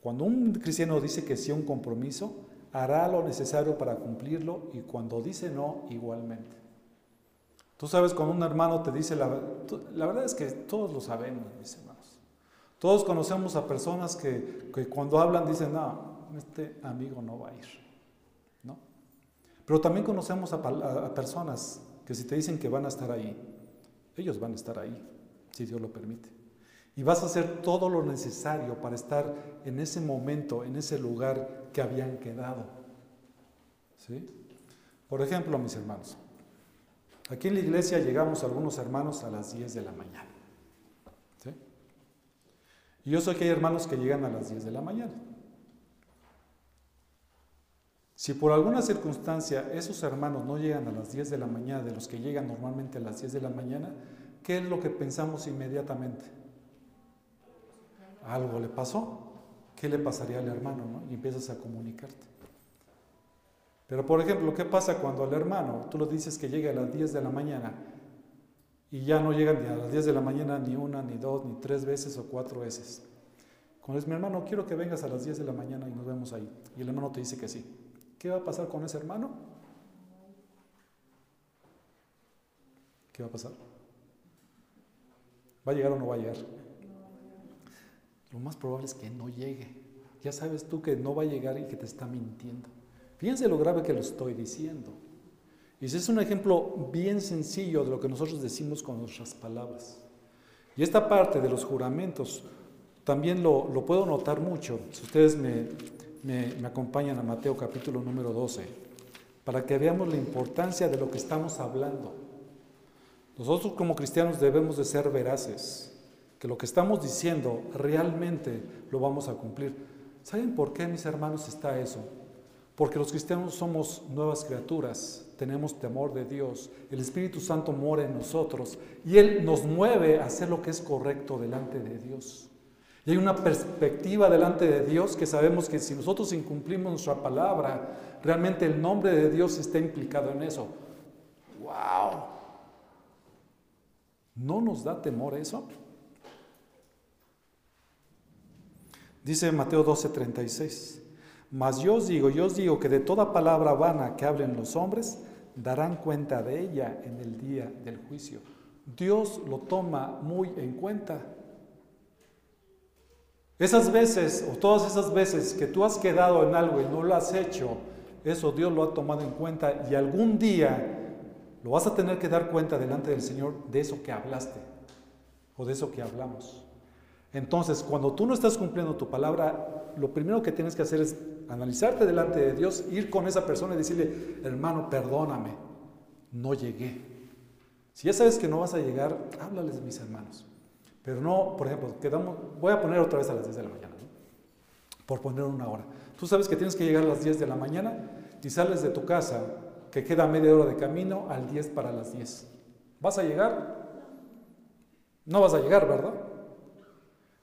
Speaker 1: Cuando un cristiano dice que sí a un compromiso, hará lo necesario para cumplirlo y cuando dice no, igualmente. Tú sabes, cuando un hermano te dice la, la verdad es que todos lo sabemos, mis hermanos. Todos conocemos a personas que, cuando hablan dicen, no, este amigo no va a ir. ¿no? Pero también conocemos a, personas que si te dicen que van a estar ahí, ellos van a estar ahí, si Dios lo permite. Y vas a hacer todo lo necesario para estar en ese momento, en ese lugar que habían quedado. ¿Sí? Por ejemplo, mis hermanos, aquí en la iglesia llegamos algunos hermanos a las 10 de la mañana. ¿Sí? Y yo sé que hay hermanos que llegan a las 10 de la mañana. Si por alguna circunstancia esos hermanos no llegan a las 10 de la mañana, de los que llegan normalmente a las 10 de la mañana, ¿qué es lo que pensamos inmediatamente? Algo le pasó. ¿qué le pasaría al hermano? Y empiezas a comunicarte. Pero por ejemplo, ¿qué pasa cuando al hermano tú lo dices que llegue a las 10 de la mañana y ya no llega ni a las 10 de la mañana ni una, ni dos, ni tres veces o cuatro veces? Cuando es mi hermano, quiero que vengas a las 10 de la mañana y nos vemos ahí. Y el hermano te dice que sí. ¿Qué va a pasar con ese hermano? ¿Qué va a pasar? ¿Va a llegar o no va a llegar? Lo más probable es que no llegue. Ya sabes tú que no va a llegar y que te está mintiendo. Fíjense lo grave que lo estoy diciendo. Y ese es un ejemplo bien sencillo de lo que nosotros decimos con nuestras palabras. Y esta parte de los juramentos también lo, puedo notar mucho. Si ustedes me, me acompañan a Mateo capítulo número 12, para que veamos la importancia de lo que estamos hablando. Nosotros como cristianos debemos de ser veraces, que lo que estamos diciendo realmente lo vamos a cumplir. ¿Saben por qué, mis hermanos, está eso? Porque los cristianos somos nuevas criaturas, tenemos temor de Dios, el Espíritu Santo mora en nosotros y Él nos mueve a hacer lo que es correcto delante de Dios. Y hay una perspectiva delante de Dios que sabemos que si nosotros incumplimos nuestra palabra, realmente el nombre de Dios está implicado en eso. ¡Wow! ¿No nos da temor eso? Dice Mateo 12:36. Mas yo os digo, yo os digo que de toda palabra vana que hablen los hombres, darán cuenta de ella en el día del juicio. Dios lo toma muy en cuenta. Esas veces, o todas esas veces que tú has quedado en algo y no lo has hecho, eso Dios lo ha tomado en cuenta y algún día lo vas a tener que dar cuenta delante del Señor de eso que hablaste o de eso que hablamos. Entonces, cuando tú no estás cumpliendo tu palabra, lo primero que tienes que hacer es analizarte delante de Dios, ir con esa persona y decirle, hermano, perdóname, no llegué. Si ya sabes que no vas a llegar, háblales mis hermanos. Pero no, por ejemplo, quedamos, voy a poner otra vez a las 10 de la mañana, por poner una hora. Tú sabes que tienes que llegar a las 10 de la mañana y sales de tu casa, que queda media hora de camino, al 10 para las 10. ¿Vas a llegar? No vas a llegar, ¿verdad?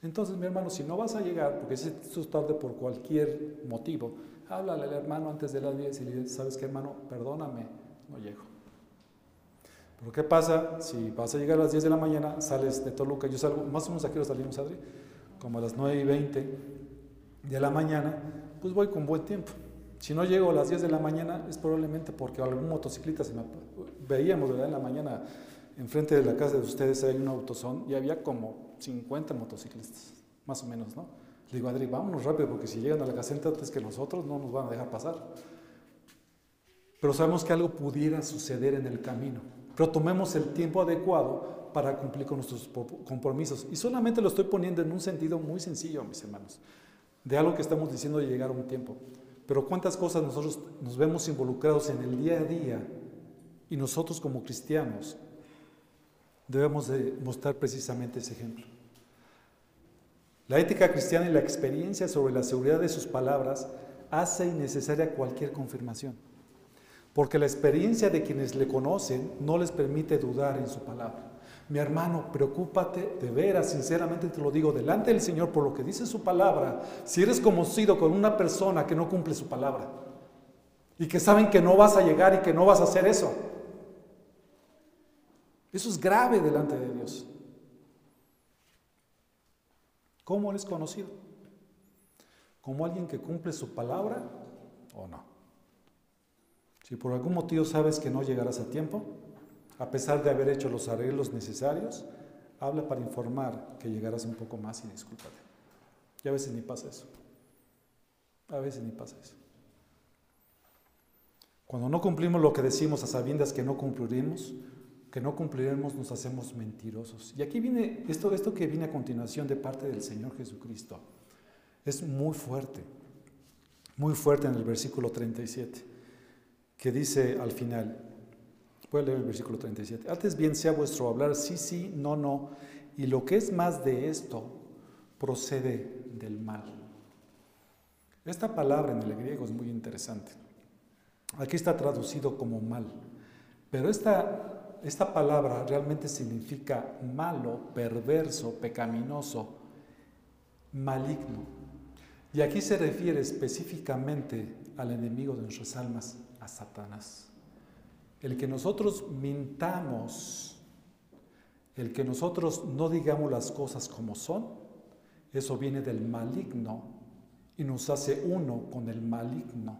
Speaker 1: Entonces, mi hermano, si no vas a llegar, porque si es tarde por cualquier motivo, háblale al hermano antes de las 10 y le dices, ¿sabes qué, hermano? Perdóname, no llego. Pero ¿qué pasa si vas a llegar a las 10 de la mañana, sales de Toluca, yo salgo, más o menos aquí lo salimos, Adri, como a las 9 y 20 de la mañana, pues voy con buen tiempo. Si no llego a las 10 de la mañana es probablemente porque algún motociclista se me... Veíamos, ¿verdad? En la mañana, enfrente de la casa de ustedes hay un autosón y había como 50 motociclistas, más o menos, ¿no? Le digo, Adri, vámonos rápido porque si llegan a la caseta antes que nosotros no nos van a dejar pasar. Pero sabemos que algo pudiera suceder en el camino. Pero tomemos el tiempo adecuado para cumplir con nuestros compromisos. Y solamente lo estoy poniendo en un sentido muy sencillo, mis hermanos, de algo que estamos diciendo de llegar a un tiempo. Pero cuántas cosas nosotros nos vemos involucrados en el día a día y nosotros como cristianos debemos de mostrar precisamente ese ejemplo. La ética cristiana y la experiencia sobre la seguridad de sus palabras hace innecesaria cualquier confirmación, porque la experiencia de quienes le conocen no les permite dudar en su palabra. Mi hermano, preocúpate de veras, sinceramente te lo digo, delante del Señor por lo que dice su palabra, si eres conocido con una persona que no cumple su palabra y que saben que no vas a llegar y que no vas a hacer eso. Eso es grave delante de Dios. ¿Cómo eres conocido? ¿Como alguien que cumple su palabra o no? Si por algún motivo sabes que no llegarás a tiempo, a pesar de haber hecho los arreglos necesarios, habla para informar que llegarás un poco más y discúlpate. Y a veces ni pasa eso. A veces ni pasa eso. Cuando no cumplimos lo que decimos a sabiendas que no cumpliremos, que no cumpliremos, nos hacemos mentirosos. Y aquí viene esto, esto que viene a continuación de parte del Señor Jesucristo. Es muy fuerte, muy fuerte en el versículo 37, que dice al final, voy a leer el versículo 37, antes bien sea vuestro hablar sí, sí, no, no, y lo que es más de esto procede del mal. Esta palabra en el griego es muy interesante. Aquí está traducido como mal, pero esta esta palabra realmente significa malo, perverso, pecaminoso, maligno. Y aquí se refiere específicamente al enemigo de nuestras almas, a Satanás. El que nosotros mintamos, el que nosotros no digamos las cosas como son, eso viene del maligno y nos hace uno con el maligno,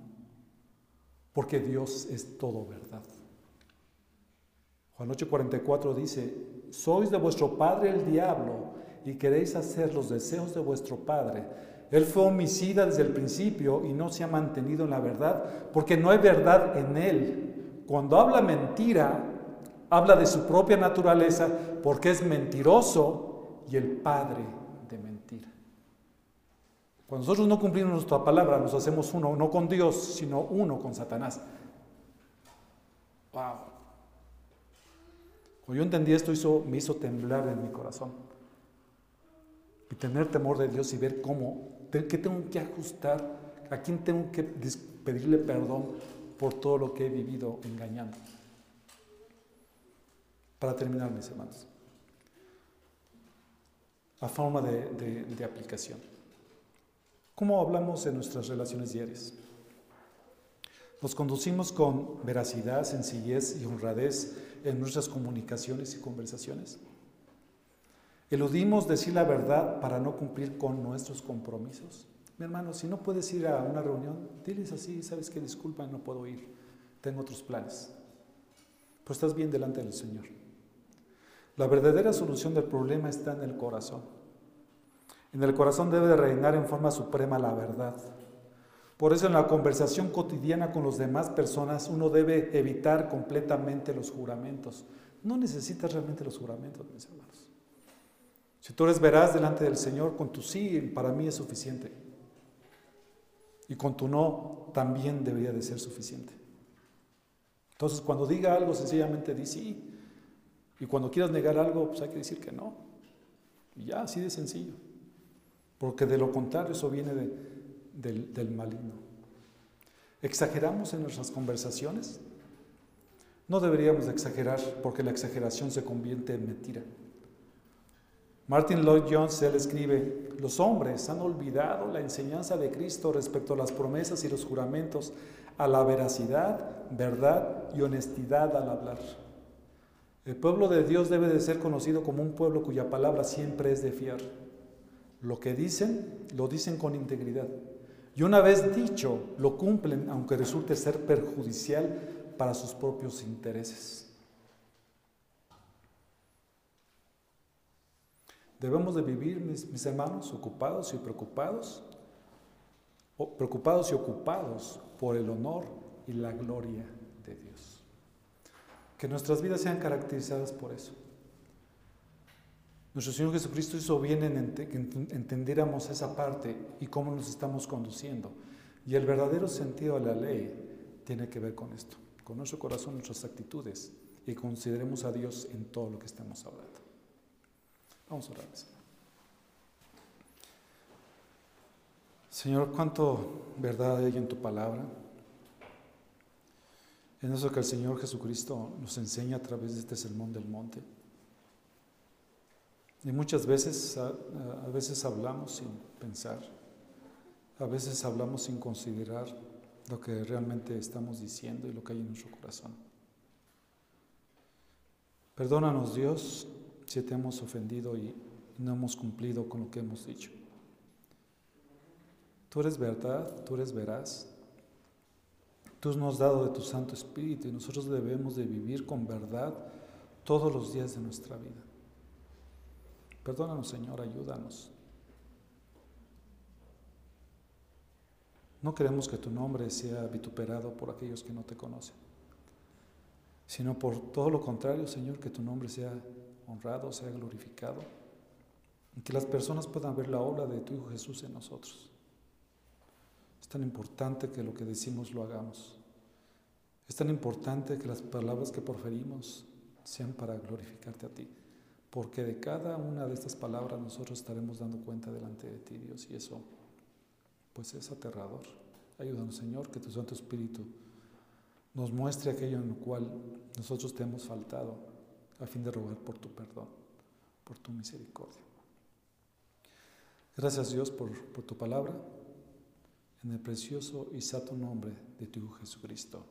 Speaker 1: porque Dios es todo verdad. Juan 8:44 dice, sois de vuestro padre el diablo y queréis hacer los deseos de vuestro padre. Él fue homicida desde el principio y no se ha mantenido en la verdad, porque no hay verdad en él. Cuando habla mentira, habla de su propia naturaleza, porque es mentiroso y el padre de mentira. Cuando nosotros no cumplimos nuestra palabra, nos hacemos uno, no con Dios, sino uno con Satanás. Wow. Cuando yo entendí esto, hizo, me hizo temblar en mi corazón. Y tener temor de Dios y ver cómo, qué tengo que ajustar, a quién tengo que pedirle perdón por todo lo que he vivido engañando. Para terminar, mis hermanos, a forma de, de aplicación. ¿Cómo hablamos en nuestras relaciones diarias? Nos conducimos con veracidad, sencillez y honradez en nuestras comunicaciones y conversaciones. Eludimos decir la verdad para no cumplir con nuestros compromisos. Mi hermano, si no puedes ir a una reunión, diles así, sabes que disculpa, no puedo ir, tengo otros planes. Pero estás bien delante del Señor. La verdadera solución del problema está en el corazón. En el corazón debe de reinar en forma suprema la verdad. Por eso en la conversación cotidiana con las demás personas uno debe evitar completamente los juramentos. No necesitas realmente los juramentos, mis hermanos. Si tú eres veraz delante del Señor, con tu sí para mí es suficiente. Y con tu no también debería de ser suficiente. Entonces cuando diga algo, sencillamente di sí. Y cuando quieras negar algo, pues hay que decir que no. Y ya, así de sencillo. Porque de lo contrario, eso viene de, del, maligno. ¿Exageramos en nuestras conversaciones? No deberíamos exagerar porque la exageración se convierte en mentira. Martin Lloyd Jones, él escribe, los hombres han olvidado la enseñanza de Cristo respecto a las promesas y los juramentos, a la veracidad, verdad y honestidad al hablar. El pueblo de Dios debe de ser conocido como un pueblo cuya palabra siempre es de fiar. Lo que dicen, lo dicen con integridad. Y una vez dicho, lo cumplen aunque resulte ser perjudicial para sus propios intereses. Debemos de vivir, mis, hermanos, ocupados y preocupados, preocupados y ocupados por el honor y la gloria de Dios. Que nuestras vidas sean caracterizadas por eso. Nuestro Señor Jesucristo hizo bien en que entendiéramos esa parte y cómo nos estamos conduciendo. Y el verdadero sentido de la ley tiene que ver con esto, con nuestro corazón, nuestras actitudes y consideremos a Dios en todo lo que estamos hablando. Vamos a orar. Señor, cuánto verdad hay en tu palabra. En eso que el Señor Jesucristo nos enseña a través de este sermón del monte. Y muchas veces, a, veces hablamos sin pensar, a veces hablamos sin considerar lo que realmente estamos diciendo y lo que hay en nuestro corazón. Perdónanos Dios si te hemos ofendido y no hemos cumplido con lo que hemos dicho. Tú eres verdad, tú eres veraz. Tú nos has dado de tu Santo Espíritu y nosotros debemos de vivir con verdad todos los días de nuestra vida. Perdónanos, Señor, ayúdanos. No queremos que tu nombre sea vituperado por aquellos que no te conocen, sino por todo lo contrario, Señor, que tu nombre sea honrado, sea glorificado, y que las personas puedan ver la obra de tu Hijo Jesús en nosotros. Es tan importante que lo que decimos lo hagamos. Es tan importante que las palabras que proferimos sean para glorificarte a ti porque de cada una de estas palabras nosotros estaremos dando cuenta delante de ti, Dios, y eso pues es aterrador. Ayúdanos, Señor, que tu Santo Espíritu nos muestre aquello en lo cual nosotros te hemos faltado, a fin de rogar por tu perdón, por tu misericordia. Gracias, Dios, por, tu palabra. en el precioso y santo nombre de tu Hijo Jesucristo.